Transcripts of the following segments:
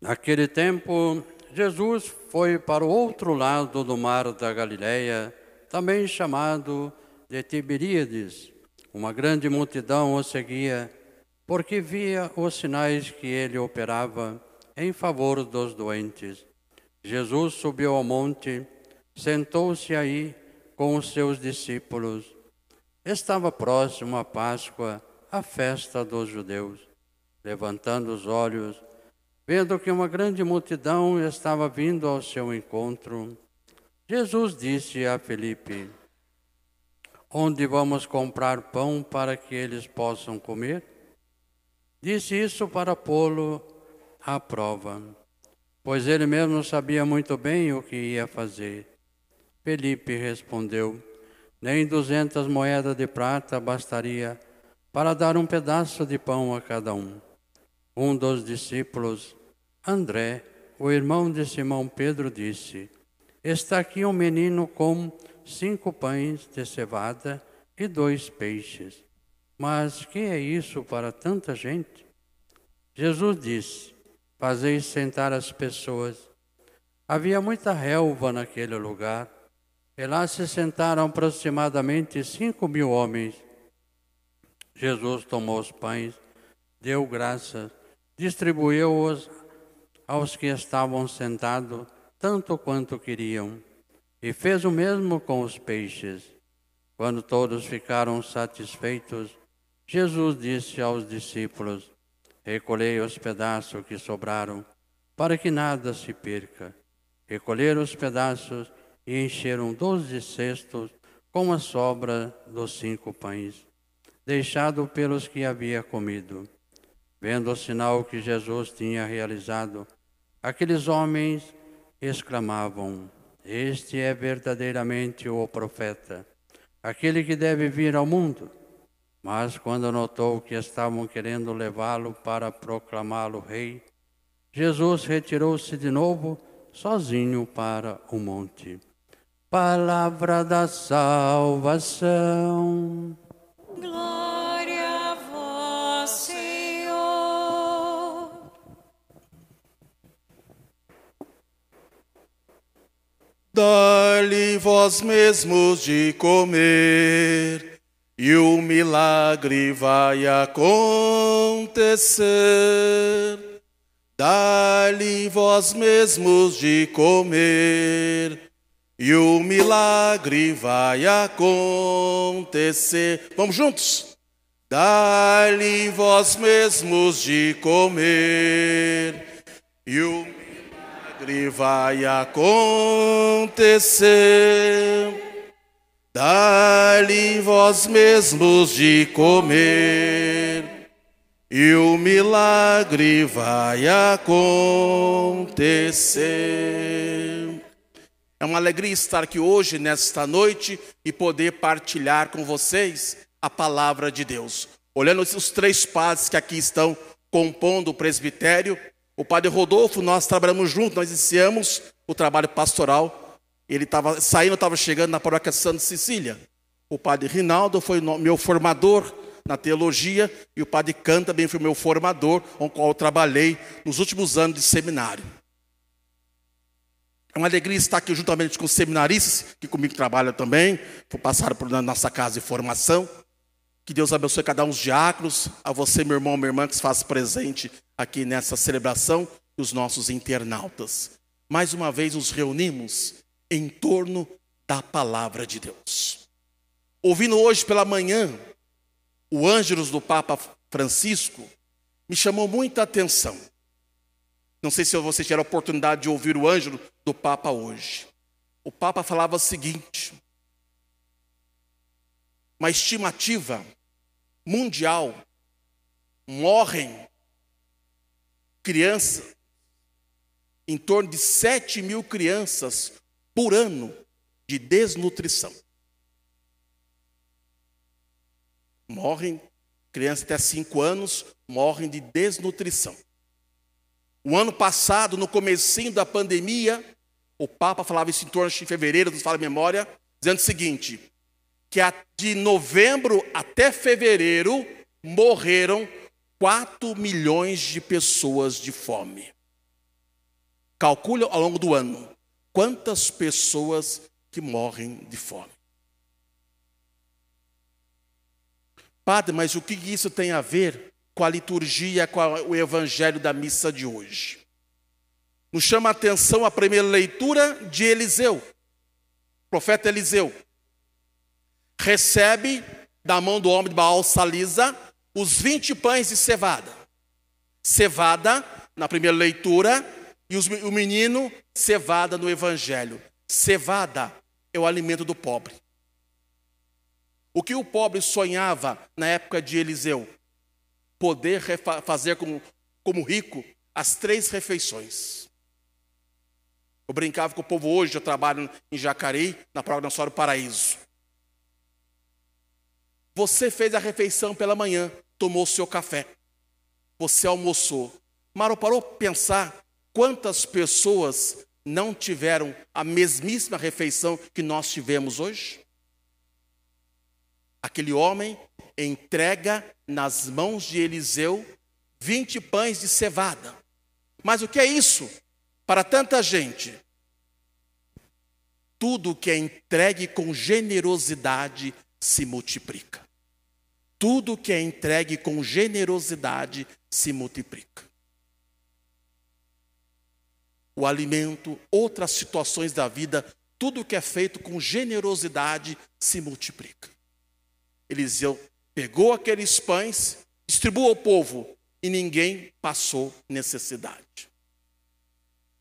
Naquele tempo, Jesus foi para o outro lado do mar da Galileia, também chamado de Tiberíades. Uma grande multidão o seguia, porque via os sinais que ele operava em favor dos doentes. Jesus subiu ao monte, sentou-se aí com os seus discípulos. Estava próximo a Páscoa, a festa dos judeus. Levantando os olhos, Vendo que uma grande multidão estava vindo ao seu encontro, Jesus disse a Felipe: Onde vamos comprar pão para que eles possam comer? Disse isso para pô-lo à prova, pois ele mesmo sabia muito bem o que ia fazer. Felipe respondeu: Nem duzentas moedas de prata bastaria para dar um pedaço de pão a cada um. Um dos discípulos, André, o irmão de Simão Pedro, disse: Está aqui um menino com cinco pães de cevada e dois peixes. Mas que é isso para tanta gente? Jesus disse: Fazeis sentar as pessoas. Havia muita relva naquele lugar, e lá se sentaram aproximadamente cinco mil homens. Jesus tomou os pães, deu graças, distribuiu-os aos que estavam sentados, tanto quanto queriam, e fez o mesmo com os peixes. Quando todos ficaram satisfeitos, Jesus disse aos discípulos: Recolhei os pedaços que sobraram, para que nada se perca. Recolheram os pedaços e encheram doze cestos com a sobra dos cinco pães, deixado pelos que havia comido. Vendo o sinal que Jesus tinha realizado, Aqueles homens exclamavam: Este é verdadeiramente o profeta, aquele que deve vir ao mundo. Mas quando notou que estavam querendo levá-lo para proclamá-lo rei, Jesus retirou-se de novo, sozinho para o monte. Palavra da salvação. Dai-lhe vós mesmos de comer, e o milagre vai acontecer. Dai-lhe vós mesmos de comer, e o milagre vai acontecer. Vamos juntos? Dai-lhe vós mesmos de comer, e o milagre vai acontecer. Dá-lhe vós mesmos de comer, e o milagre vai acontecer. É uma alegria estar aqui hoje, nesta noite, e poder partilhar com vocês a palavra de Deus. Olhando os três padres que aqui estão compondo o presbitério, o padre Rodolfo, nós trabalhamos juntos, nós iniciamos o trabalho pastoral. Ele estava saindo, estava chegando na paróquia Santa Cecília. O padre Rinaldo foi meu formador na teologia e o padre Can também foi meu formador, com o qual eu trabalhei nos últimos anos de seminário. É uma alegria estar aqui juntamente com os seminaristas, que comigo trabalham também, passaram por nossa casa de formação. Que Deus abençoe cada um dos diáconos, a você, meu irmão, minha irmã, que se faz presente aqui nessa celebração, e os nossos internautas. Mais uma vez nos reunimos em torno da palavra de Deus. Ouvindo hoje pela manhã o Ângelus do Papa Francisco, me chamou muita atenção. Não sei se você tiver a oportunidade de ouvir o Ângelo do Papa hoje. o Papa falava o seguinte: uma estimativa mundial morrem crianças, em torno de 7 mil crianças por ano de desnutrição. Morrem, crianças até 5 anos, morrem de desnutrição. O ano passado, no comecinho da pandemia, o Papa falava isso em torno de fevereiro, nos fala a memória, dizendo o seguinte, que de novembro até fevereiro morreram 4 milhões de pessoas de fome. Calcule ao longo do ano quantas pessoas que morrem de fome. Padre, mas o que isso tem a ver com a liturgia, com o evangelho da missa de hoje? Nos chama a atenção a primeira leitura de Eliseu, profeta Eliseu. Recebe da mão do homem de Baal Salisa os 20 pães de cevada. Cevada, na primeira leitura, e os, o menino, cevada no evangelho. Cevada é o alimento do pobre. O que o pobre sonhava na época de Eliseu? Poder fazer como, como rico as três refeições. Eu brincava com o povo hoje, eu trabalho em Jacareí, na Programação do Paraíso. Você fez a refeição pela manhã, tomou seu café. Você almoçou. Maro parou pensar quantas pessoas não tiveram a mesmíssima refeição que nós tivemos hoje? Aquele homem entrega nas mãos de Eliseu 20 pães de cevada. Mas o que é isso para tanta gente? Tudo que é entregue com generosidade se multiplica. Tudo que é entregue com generosidade se multiplica. O alimento, outras situações da vida, tudo que é feito com generosidade se multiplica. Eliseu pegou aqueles pães, distribuiu ao povo e ninguém passou necessidade.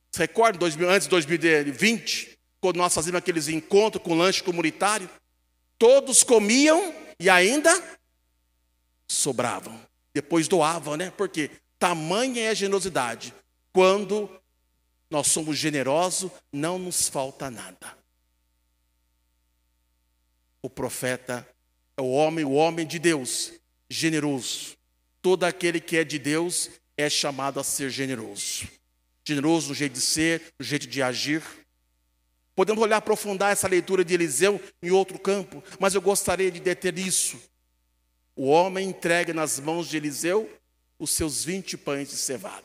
Você recorda antes de 2020, quando nós fazíamos aqueles encontros com lanche comunitário? Todos comiam e ainda sobravam. Depois doavam, né? Porque tamanha é a generosidade. Quando nós somos generosos, não nos falta nada. O profeta é o homem, o homem de Deus, generoso. Todo aquele que é de Deus é chamado a ser generoso. Generoso no jeito de ser, no jeito de agir. Podemos olhar aprofundar essa leitura de Eliseu em outro campo, mas eu gostaria de deter isso o homem entrega nas mãos de Eliseu os seus 20 pães de cevada.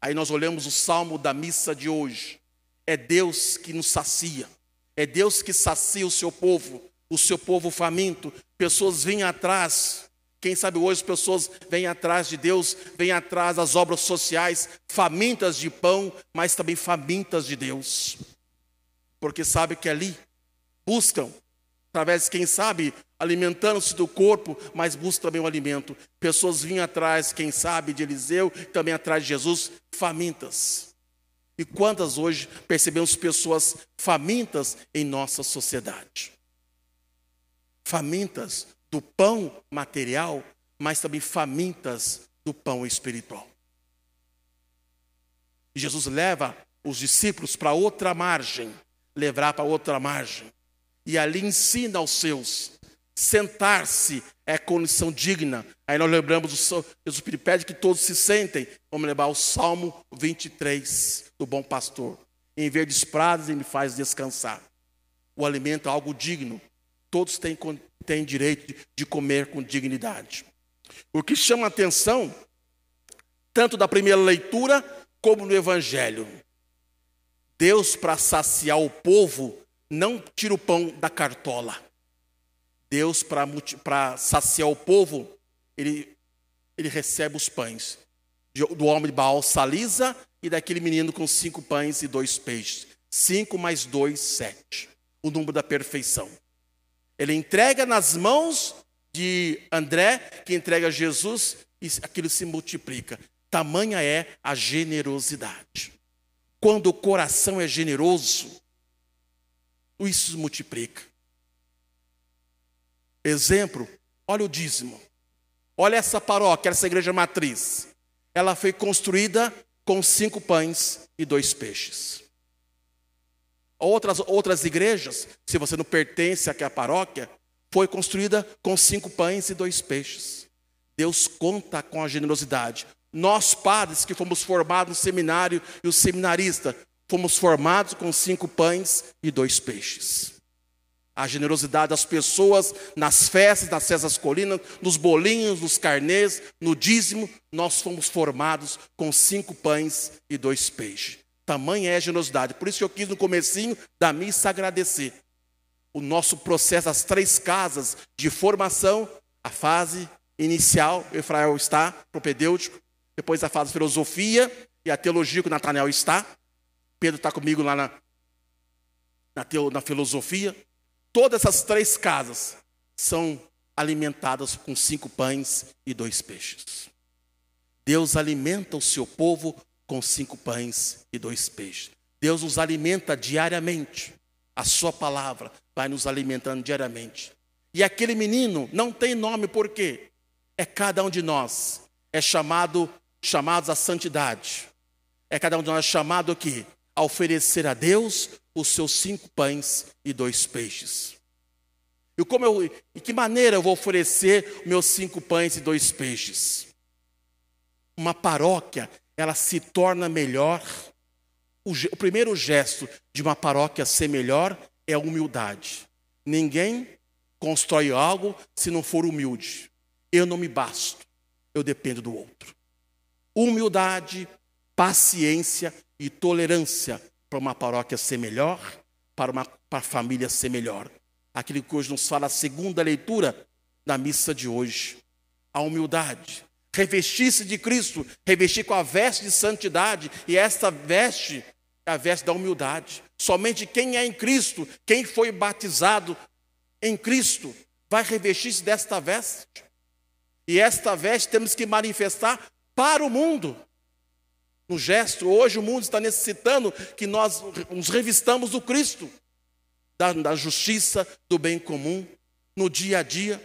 Aí nós olhamos o salmo da missa de hoje. É Deus que nos sacia. É Deus que sacia o seu povo, o seu povo faminto. Pessoas vêm atrás. Quem sabe hoje as pessoas vêm atrás de Deus, vêm atrás das obras sociais, famintas de pão, mas também famintas de Deus. Porque sabe que ali buscam através, quem sabe, alimentando-se do corpo, mas busca também o alimento. Pessoas vinham atrás, quem sabe, de Eliseu, também atrás de Jesus, famintas. E quantas hoje percebemos pessoas famintas em nossa sociedade? Famintas do pão material, mas também famintas do pão espiritual. E Jesus leva os discípulos para outra margem, levar para outra margem e ali ensina aos seus. Sentar-se é condição digna. Aí nós lembramos, o Jesus pede que todos se sentem. Vamos lembrar o Salmo 23 do bom pastor. Em verdes prados ele me faz descansar. O alimento é algo digno. Todos têm, têm direito de comer com dignidade. O que chama a atenção, tanto da primeira leitura como no Evangelho, Deus, para saciar o povo, não tira o pão da cartola. Deus, para saciar o povo, ele, ele recebe os pães do homem de Baal Salisa e daquele menino com cinco pães e dois peixes. Cinco mais dois, sete. O número da perfeição. Ele entrega nas mãos de André, que entrega a Jesus, e aquilo se multiplica. Tamanha é a generosidade. quando o coração é generoso, isso multiplica. Exemplo, olha o dízimo. Olha essa paróquia, essa igreja matriz. Ela foi construída com cinco pães e dois peixes. Outras, outras igrejas, se você não pertence àquela paróquia, foi construída com cinco pães e dois peixes. Deus conta com a generosidade. Nós, padres, que fomos formados no seminário e o seminarista, fomos formados com cinco pães e dois peixes. A generosidade das pessoas nas festas, nas festas colinas, nos bolinhos, nos carnês, no dízimo, nós fomos formados com cinco pães e dois peixes. Tamanha é a generosidade. Por isso que eu quis no comecinho da missa agradecer. O nosso processo, as três casas de formação, a fase inicial, o Efrael está, propedêutico, depois a fase filosofia e a teologia que o está. Pedro está comigo lá na, na, teo, na filosofia. Todas essas três casas são alimentadas com cinco pães e dois peixes. Deus alimenta o seu povo com cinco pães e dois peixes. Deus nos alimenta diariamente. A sua palavra vai nos alimentando diariamente. E aquele menino não tem nome por quê? É cada um de nós. É chamado chamados à santidade. É cada um de nós chamado aqui a oferecer a Deus os seus cinco pães e dois peixes. E como eu, de que maneira eu vou oferecer meus cinco pães e dois peixes? Uma paróquia, ela se torna melhor. O, o primeiro gesto de uma paróquia ser melhor é a humildade. Ninguém constrói algo se não for humilde. Eu não me basto, eu dependo do outro humildade, paciência e tolerância para uma paróquia ser melhor, para uma para a família ser melhor. Aquilo que hoje nos fala a segunda leitura da missa de hoje. A humildade. Revestir-se de Cristo, revestir com a veste de santidade, e esta veste é a veste da humildade. Somente quem é em Cristo, quem foi batizado em Cristo, vai revestir-se desta veste. E esta veste temos que manifestar para o mundo. No gesto, hoje o mundo está necessitando que nós nos revistamos do Cristo, da, da justiça, do bem comum, no dia a dia.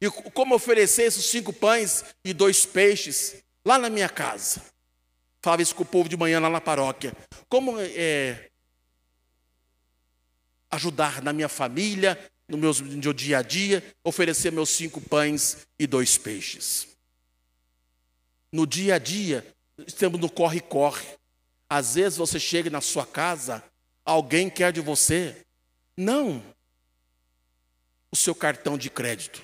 E como oferecer esses cinco pães e dois peixes lá na minha casa? Falava isso com o povo de manhã lá na paróquia. Como é, ajudar na minha família, no meu, no meu dia a dia, oferecer meus cinco pães e dois peixes no dia a dia, estamos no corre-corre. Às vezes você chega na sua casa, alguém quer de você, não o seu cartão de crédito,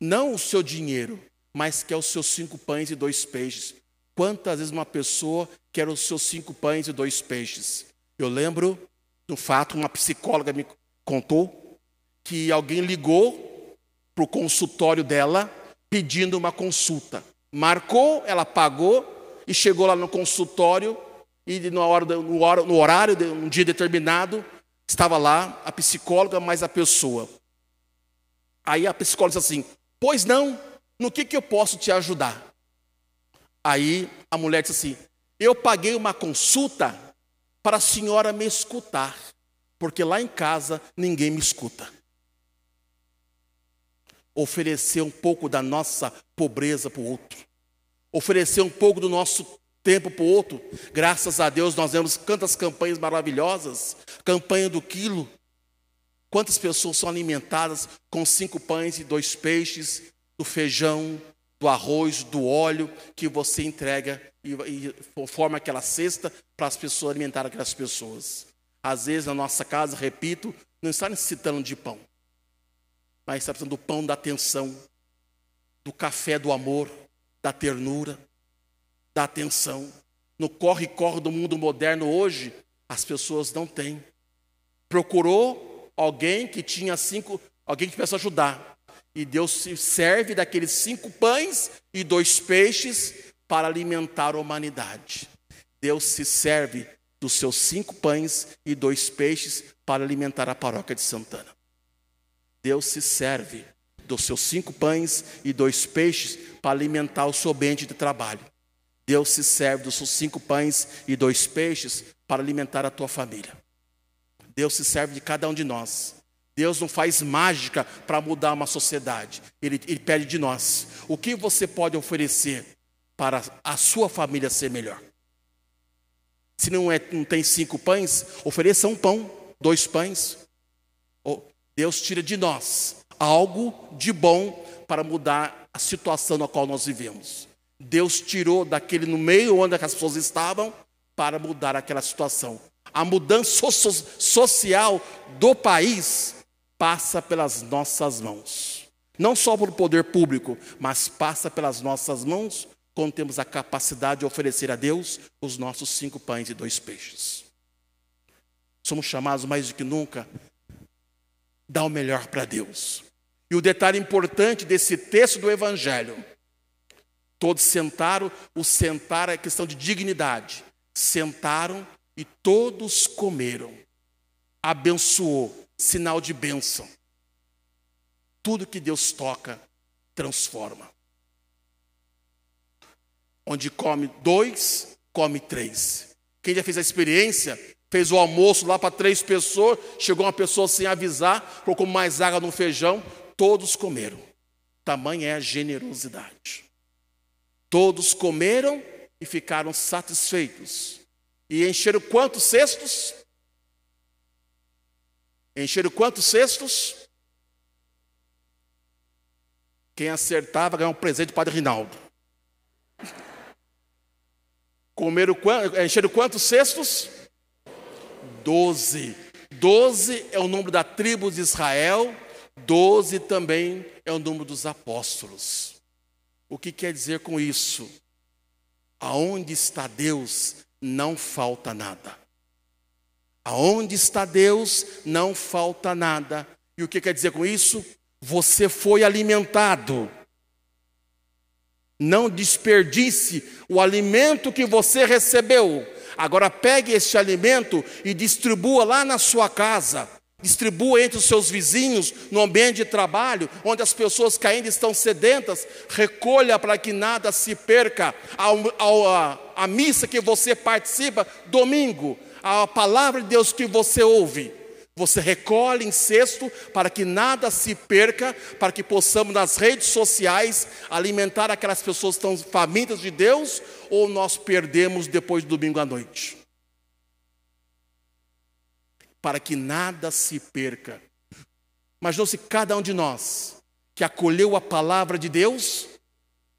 não o seu dinheiro, mas quer os seus cinco pães e dois peixes. Quantas vezes uma pessoa quer os seus cinco pães e dois peixes? Eu lembro do fato, uma psicóloga me contou que alguém ligou para o consultório dela pedindo uma consulta. Marcou, ela pagou e chegou lá no consultório e no, hora, no, horário, um dia determinado, estava lá a psicóloga mais a pessoa. Aí a psicóloga disse assim: Pois não, no que, que eu posso te ajudar? Aí a mulher disse assim: Eu paguei uma consulta para a senhora me escutar, porque lá em casa ninguém me escuta oferecer um pouco da nossa pobreza para o outro, oferecer um pouco do nosso tempo para o outro. Graças a Deus nós vemos tantas campanhas maravilhosas campanha do quilo. Quantas pessoas são alimentadas com cinco pães e dois peixes, do feijão, do arroz, do óleo que você entrega e, e forma aquela cesta para as pessoas alimentar aquelas pessoas. Às vezes na nossa casa, repito, não está necessitando de pão mas está precisando do pão da atenção, do café do amor, da ternura, da atenção. No corre-corre do mundo moderno hoje, as pessoas não têm. Procurou alguém que tinha cinco, alguém que pudesse ajudar. E Deus se serve daqueles cinco pães e dois peixes para alimentar a humanidade. Deus se serve dos seus cinco pães e dois peixes para alimentar a paróquia de Santana. Deus se serve dos seus cinco pães e dois peixes para alimentar o seu ambiente de trabalho. Deus se serve dos seus cinco pães e dois peixes para alimentar a tua família. Deus se serve de cada um de nós. Deus não faz mágica para mudar uma sociedade. Ele, ele pede de nós. O que você pode oferecer para a sua família ser melhor? Se não, é, não tem cinco pães, ofereça um pão, dois pães. Deus tira de nós algo de bom para mudar a situação na qual nós vivemos. Deus tirou daquele no meio onde as pessoas estavam para mudar aquela situação. A mudança social do país passa pelas nossas mãos. Não só pelo poder público, mas passa pelas nossas mãos quando temos a capacidade de oferecer a Deus os nossos cinco pães e dois peixes. Somos chamados mais do que nunca dar o melhor para Deus. E o detalhe importante desse texto do Evangelho: todos sentaram, o sentar é questão de dignidade. Sentaram e todos comeram. Abençoou, sinal de bênção. Tudo que Deus toca, transforma. Onde come dois, come três. Quem já fez a experiência, fez o almoço lá para três pessoas, chegou uma pessoa sem avisar, colocou mais água no feijão, todos comeram. Tamanha é a generosidade. Todos comeram e ficaram satisfeitos. E encheram quantos cestos? Encheram quantos cestos? Quem acertava ganhava um presente do Padre Rinaldo. Comeram, encheram quantos cestos? Doze. Doze é o número da tribo de Israel, doze também é o número dos apóstolos. O que quer dizer com isso? Aonde está Deus, não falta nada. Aonde está Deus, não falta nada. E o que quer dizer com isso? Você foi alimentado. Não desperdice o alimento que você recebeu. Agora pegue este alimento e distribua lá na sua casa. Distribua entre os seus vizinhos, no ambiente de trabalho, onde as pessoas que ainda estão sedentas, recolha para que nada se perca. A, missa que você participa, domingo, a palavra de Deus que você ouve, você recolhe em cesto para que nada se perca, para que possamos nas redes sociais alimentar aquelas pessoas que estão famintas de Deus, ou nós perdemos depois do domingo à noite. Para que nada se perca. Imaginou se cada um de nós que acolheu a palavra de Deus,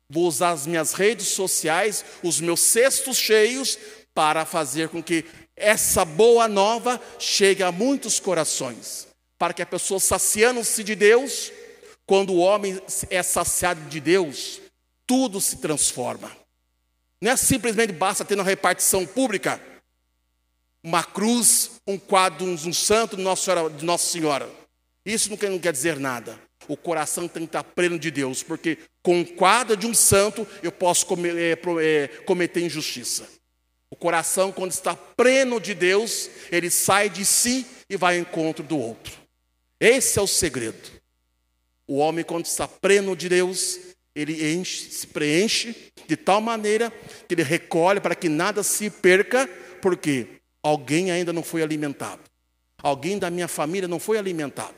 vou usar as minhas redes sociais, os meus cestos cheios, para fazer com que essa boa nova chegue a muitos corações, para que a pessoa saciando-se de Deus, quando o homem é saciado de Deus, tudo se transforma. Não é simplesmente basta ter uma repartição pública, uma cruz, um quadro, um santo de Nossa Senhora. Isso não quer, não quer dizer nada. O coração tem que estar pleno de Deus, porque com o quadro de um santo eu posso é, é, cometer injustiça. O coração, quando está pleno de Deus, ele sai de si e vai ao encontro do outro. Esse é o segredo. O homem, quando está pleno de Deus, ele enche, se preenche de tal maneira que ele recolhe para que nada se perca, porque alguém ainda não foi alimentado. Alguém da minha família não foi alimentado.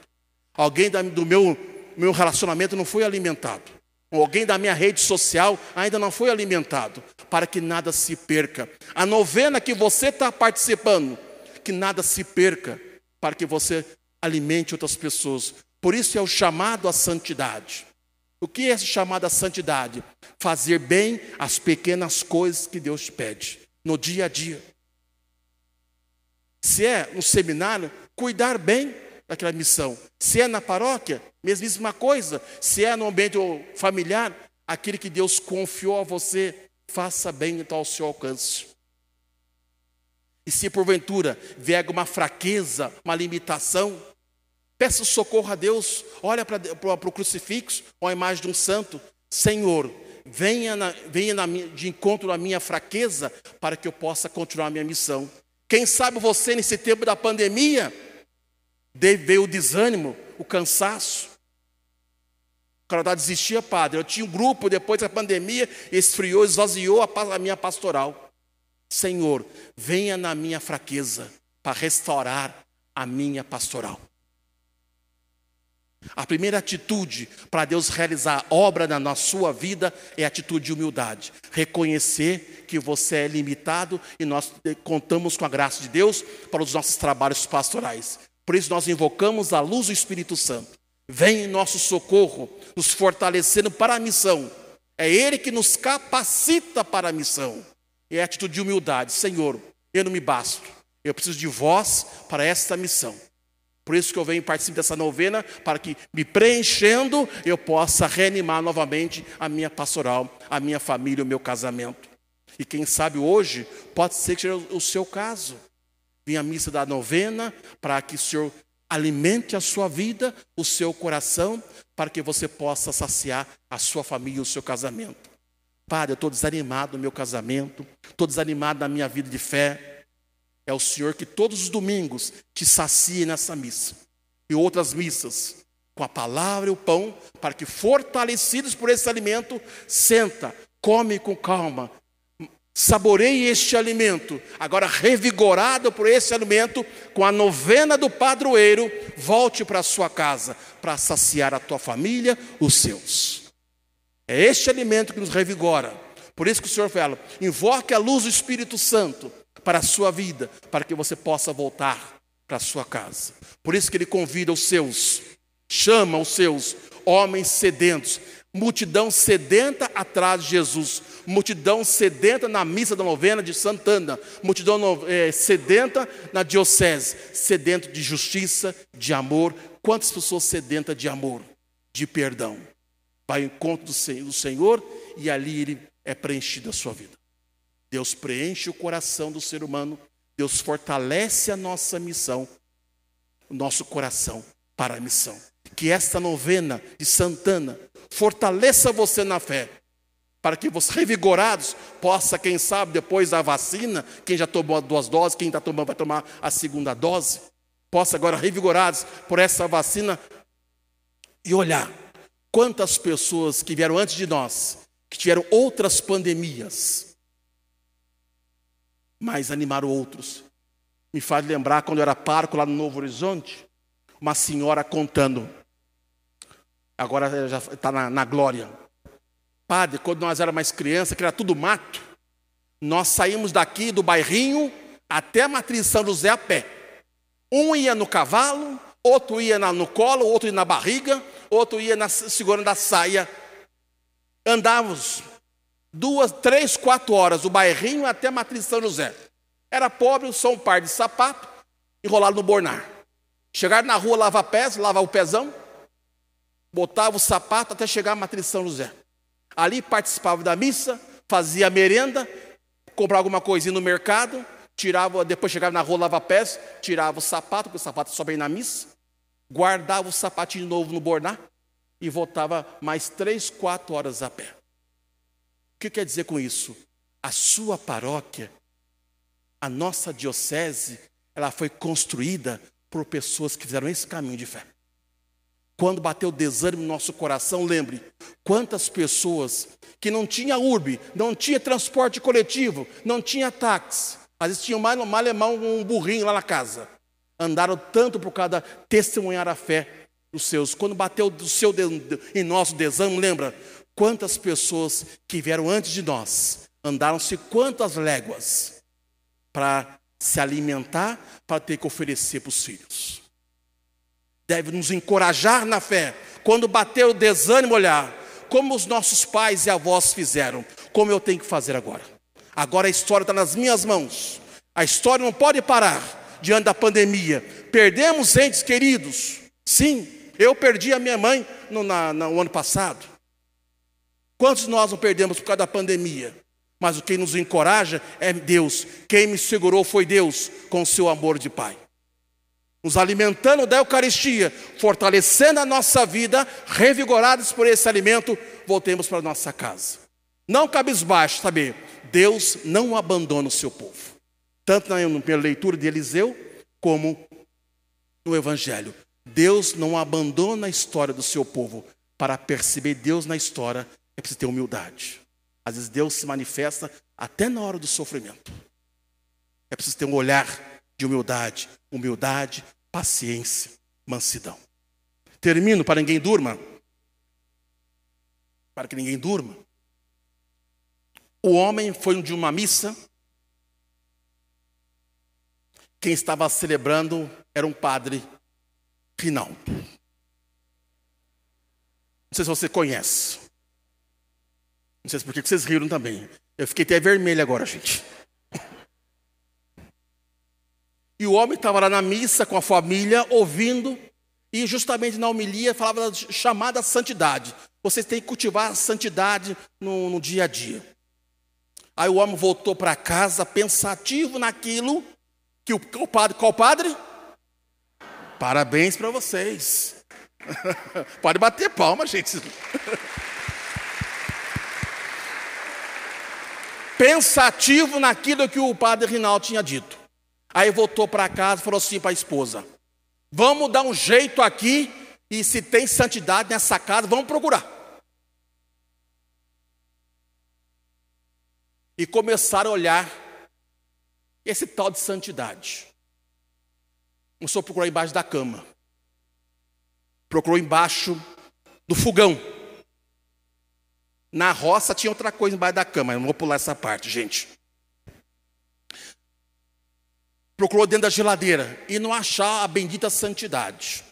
Alguém do meu, meu relacionamento não foi alimentado alguém da minha rede social ainda não foi alimentado, para que nada se perca. A novena que você está participando, que nada se perca, para que você alimente outras pessoas. Por isso é o chamado à santidade. O que é esse chamado à santidade? Fazer bem as pequenas coisas que Deus pede, no dia a dia. Se é no seminário, cuidar bem daquela missão. Se é na paróquia, mesmíssima coisa. Se é no ambiente familiar, aquele que Deus confiou a você, faça bem então ao seu alcance. E se porventura vier alguma fraqueza, uma limitação, peça socorro a Deus, olha para, para o crucifixo, ou a imagem de um santo, Senhor, venha, na, venha na, de encontro à minha fraqueza, para que eu possa continuar a minha missão. Quem sabe você, nesse tempo da pandemia, veio o desânimo, o cansaço. Canadá desistia, padre. Eu tinha um grupo, depois da pandemia, esfriou, esvaziou a, a minha pastoral. Senhor, venha na minha fraqueza para restaurar a minha pastoral. A primeira atitude para Deus realizar obra na sua vida é a atitude de humildade. Reconhecer que você é limitado e nós contamos com a graça de Deus para os nossos trabalhos pastorais. Por isso nós invocamos a luz do Espírito Santo. Vem em nosso socorro, nos fortalecendo para a missão. É Ele que nos capacita para a missão. É a atitude de humildade. Senhor, eu não me basto. Eu preciso de vós para esta missão. Por isso que eu venho participar dessa novena, para que, me preenchendo, eu possa reanimar novamente a minha pastoral, a minha família, o meu casamento. E quem sabe hoje, pode ser que seja o seu caso. Vim à missa da novena, para que o Senhor alimente a sua vida, o seu coração, para que você possa saciar a sua família o seu casamento. Padre, eu estou desanimado no meu casamento, estou desanimado na minha vida de fé, é o Senhor que todos os domingos te sacie nessa missa e outras missas, com a palavra e o pão, para que, fortalecidos por esse alimento, senta, come com calma, saboreie este alimento, agora revigorado por esse alimento, com a novena do padroeiro, volte para a sua casa, para saciar a tua família, os seus. É este alimento que nos revigora. Por isso que o Senhor fala: invoque a luz do Espírito Santo para a sua vida, para que você possa voltar para a sua casa. Por isso que ele convida os seus, chama os seus homens sedentos, multidão sedenta atrás de Jesus, multidão sedenta na missa da novena de Santana, multidão é, sedenta na diocese, sedento de justiça, de amor. Quantas pessoas sedentas de amor, de perdão? Vai ao encontro do Senhor e ali ele é preenchido a sua vida. Deus preenche o coração do ser humano, Deus fortalece a nossa missão, o nosso coração para a missão. Que esta novena de Santana fortaleça você na fé, para que você, revigorados, possa, quem sabe, depois da vacina, quem já tomou duas doses, quem está tomando, vai tomar a segunda dose, possa agora, revigorados por essa vacina, e olhar quantas pessoas que vieram antes de nós, que tiveram outras pandemias, mas animar outros. Me faz lembrar quando eu era parco lá no Novo Horizonte, uma senhora contando, agora já está na, na glória. Padre, quando nós éramos mais crianças, que era tudo mato, nós saímos daqui do bairrinho até a matriz São José a pé. Um ia no cavalo, outro ia no colo, outro ia na barriga, outro ia na, segurando a saia. Andávamos duas, três, quatro horas, o bairrinho até a matriz São José. Era pobre, só um par de sapato, enrolado no bornar. Chegar na rua, lavar pés, lavar o pezão, botava o sapato até chegar à matriz São José. Ali participava da missa, fazia merenda, comprava alguma coisinha no mercado, tirava, depois chegava na rua, lavava pés, tirava o sapato, porque o sapato só vem na missa, guardava o sapatinho novo no bornar e voltava mais três, quatro horas a pé que quer dizer com isso? A sua paróquia, a nossa diocese, ela foi construída por pessoas que fizeram esse caminho de fé. Quando bateu desânimo no nosso coração, lembre, quantas pessoas que não tinha urbe, não tinha transporte coletivo, não tinha táxi, às vezes tinham mais, mal alemão um burrinho lá na casa. Andaram tanto por causa testemunhar a fé dos seus. Quando bateu do seu em nosso desânimo, lembra? Quantas pessoas que vieram antes de nós andaram-se quantas léguas para se alimentar, para ter que oferecer para os filhos. Deve nos encorajar na fé. Quando bater o desânimo, olhar como os nossos pais e avós fizeram, como eu tenho que fazer agora. Agora a história está nas minhas mãos. A história não pode parar diante da pandemia. Perdemos entes queridos. Sim, eu perdi a minha mãe no, na, no ano passado. Quantos nós não perdemos por causa da pandemia? Mas o que nos encoraja é Deus. Quem me segurou foi Deus com o seu amor de Pai. Nos alimentando da Eucaristia, fortalecendo a nossa vida, revigorados por esse alimento, voltemos para nossa casa. Não cabisbaixo, saber, Deus não abandona o seu povo. Tanto na minha leitura de Eliseu, como no Evangelho. Deus não abandona a história do seu povo para perceber Deus na história, é preciso ter humildade. Às vezes Deus se manifesta até na hora do sofrimento. É preciso ter um olhar de humildade, humildade, paciência, mansidão. Termino para ninguém durma. Para que ninguém durma. O homem foi de uma missa. Quem estava celebrando era um padre Rinaldo. Não sei se você conhece. Não sei se por que vocês riram também. Eu fiquei até vermelho agora, gente. E o homem estava lá na missa com a família, ouvindo, e justamente na homilia falava da chamada santidade. Vocês têm que cultivar a santidade no, no dia a dia. Aí o homem voltou para casa pensativo naquilo que o, o padre, qual padre? Parabéns para vocês. Pode bater palma, gente. Pensativo naquilo que o padre Rinaldo tinha dito. Aí voltou para casa e falou assim para a esposa: Vamos dar um jeito aqui e se tem santidade nessa casa, vamos procurar. E começaram a olhar esse tal de santidade. Começou a procurar embaixo da cama. Procurou embaixo do fogão. Na roça tinha outra coisa embaixo da cama. Eu não vou pular essa parte, gente. Procurou dentro da geladeira e não achar a bendita santidade.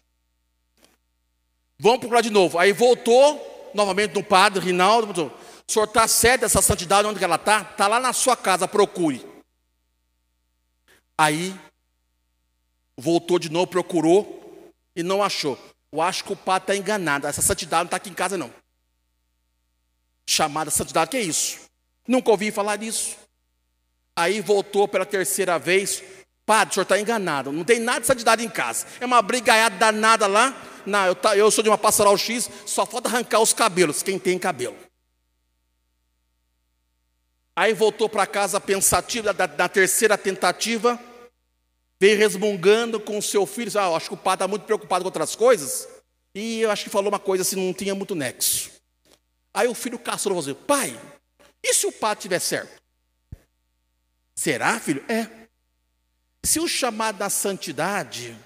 Vamos procurar de novo. Aí voltou novamente no padre Rinaldo. O senhor está certo dessa santidade, onde ela está? Está lá na sua casa, procure. Aí voltou de novo, procurou e não achou. Eu acho que o padre está enganado. Essa santidade não está aqui em casa, não. Chamada santidade, que é isso? Nunca ouvi falar disso. Aí voltou pela terceira vez. Padre, o senhor está enganado. Não tem nada de santidade em casa. É uma brigaiada danada lá. Não, eu, tá, eu sou de uma pastoral X, só falta arrancar os cabelos, quem tem cabelo. Aí voltou para casa pensativa, da, da terceira tentativa veio resmungando com o seu filho, ah, acho que o pai está muito preocupado com outras coisas, e eu acho que falou uma coisa assim, não tinha muito nexo. Aí o filho caçou falou assim, pai, e se o pai estiver certo? Será, filho? É. Se o chamado da santidade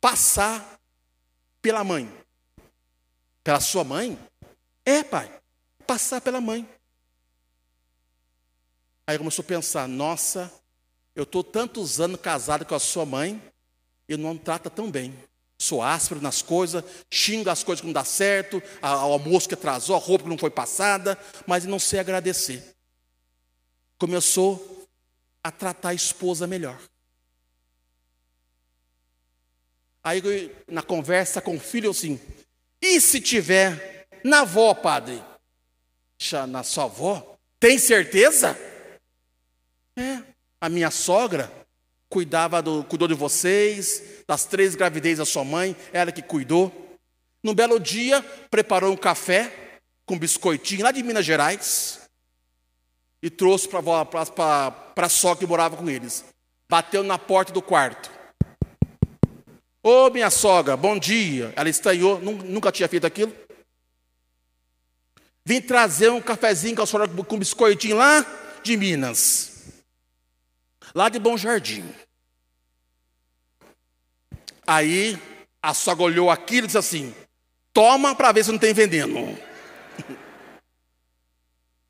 passar pela mãe, pela sua mãe, é, pai, passar pela mãe. Aí começou a pensar, nossa, eu estou tantos anos casado com a sua mãe e não trata tão bem. Sou áspero nas coisas, xingo as coisas que não dá certo, o almoço que atrasou, a roupa que não foi passada, mas não sei agradecer. Começou a tratar a esposa melhor. Aí na conversa com o filho assim, e se tiver na avó, padre? Na sua avó? Tem certeza? É. A minha sogra cuidava do, cuidou de vocês, das três gravidez da sua mãe, ela que cuidou. Num belo dia, preparou um café com biscoitinho lá de Minas Gerais e trouxe para a sogra que morava com eles. Bateu na porta do quarto. Ô, oh, minha sogra, bom dia. Ela estranhou, nunca tinha feito aquilo. Vim trazer um cafezinho com a senhora com biscoitinho lá de Minas lá de Bom Jardim. Aí a sogra olhou aquilo e disse assim: toma para ver se não tem veneno.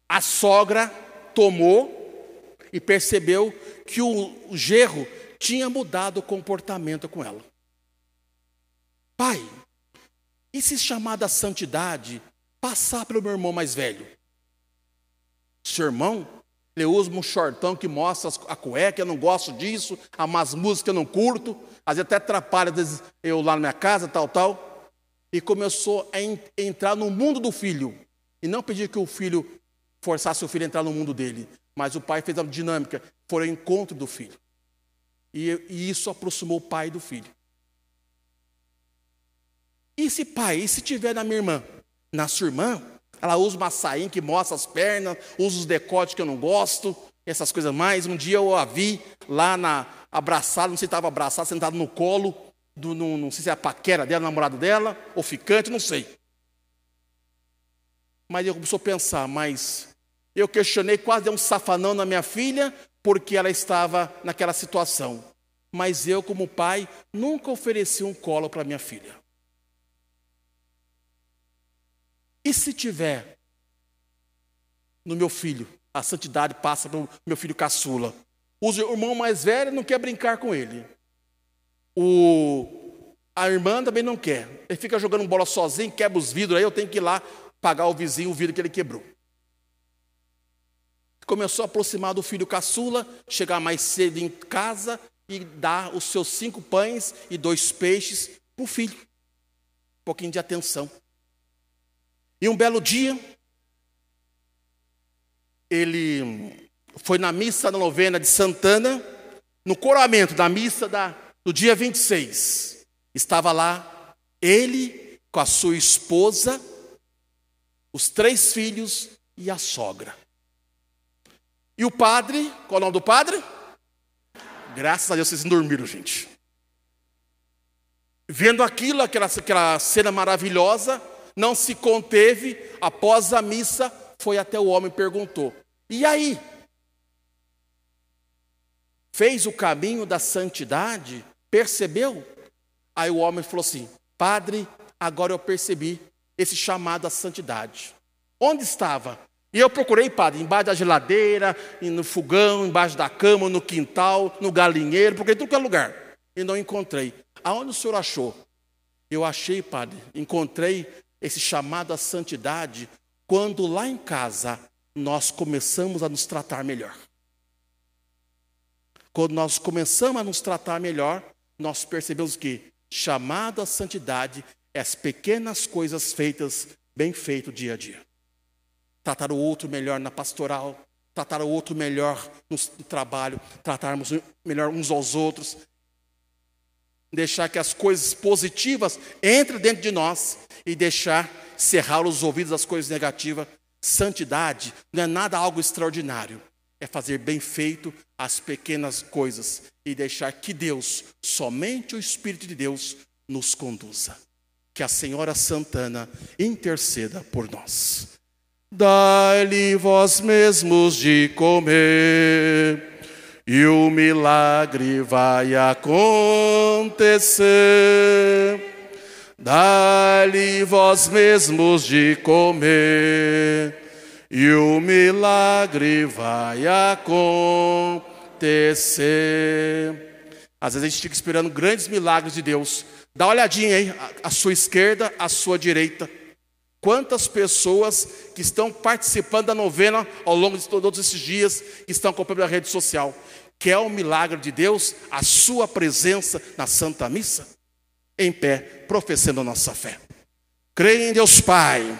A sogra tomou e percebeu que o gerro tinha mudado o comportamento com ela. Pai, e se chamar da santidade passar pelo meu irmão mais velho? Seu irmão ele usa um shortão que mostra a cueca, eu não gosto disso, há umas músicas eu não curto, às vezes até atrapalha às vezes eu lá na minha casa, tal, tal. E começou a entrar no mundo do filho. E não pedir que o filho forçasse o filho a entrar no mundo dele, mas o pai fez a dinâmica, foi ao encontro do filho. E, e isso aproximou o pai do filho. E se pai, e se tiver na minha irmã? Na sua irmã, ela usa uma sainha que mostra as pernas, usa os decotes que eu não gosto, essas coisas mais. Um dia eu a vi lá na abraçada, não sei se estava abraçada, sentado no colo, do, não, não sei se é a paquera dela, namorado dela, ou ficante, não sei. Mas eu começou a pensar, mas eu questionei, quase dei um safanão na minha filha, porque ela estava naquela situação. Mas eu, como pai, nunca ofereci um colo para minha filha. E se tiver no meu filho, a santidade passa para o meu filho caçula. O irmão mais velho não quer brincar com ele. O, a irmã também não quer. Ele fica jogando bola sozinho, quebra os vidros, aí eu tenho que ir lá pagar o vizinho o vidro que ele quebrou. Começou a aproximar do filho caçula, chegar mais cedo em casa e dar os seus cinco pães e dois peixes para o filho. Um pouquinho de atenção. E um belo dia, ele foi na missa da novena de Santana, no coramento da missa da, do dia 26. Estava lá ele com a sua esposa, os três filhos e a sogra. E o padre, qual é o nome do padre? Graças a Deus vocês dormiram, gente. Vendo aquilo, aquela, aquela cena maravilhosa, não se conteve, após a missa, foi até o homem e perguntou: E aí? Fez o caminho da santidade? Percebeu? Aí o homem falou assim: Padre, agora eu percebi esse chamado à santidade. Onde estava? E eu procurei, padre, embaixo da geladeira, no fogão, embaixo da cama, no quintal, no galinheiro, procurei tudo que é lugar. E não encontrei. Aonde o senhor achou? Eu achei, padre, encontrei esse chamado à santidade quando lá em casa nós começamos a nos tratar melhor. Quando nós começamos a nos tratar melhor, nós percebemos que chamado à santidade é as pequenas coisas feitas bem feito dia a dia tratar o outro melhor na pastoral, tratar o outro melhor no trabalho, tratarmos melhor uns aos outros, deixar que as coisas positivas entrem dentro de nós e deixar cerrar os ouvidos às coisas negativas. Santidade não é nada algo extraordinário, é fazer bem feito as pequenas coisas e deixar que Deus, somente o Espírito de Deus, nos conduza. Que a Senhora Santana interceda por nós. Dai-lhe vós mesmos de comer, e o milagre vai acontecer. Dai-lhe vós mesmos de comer, e o milagre vai acontecer. Às vezes a gente fica esperando grandes milagres de Deus. Dá uma olhadinha aí, à sua esquerda, à sua direita. Quantas pessoas que estão participando da novena ao longo de todos esses dias, estão acompanhando a rede social. Quer o milagre de Deus, a sua presença na Santa Missa? Em pé, professando a nossa fé. Creio em Deus Pai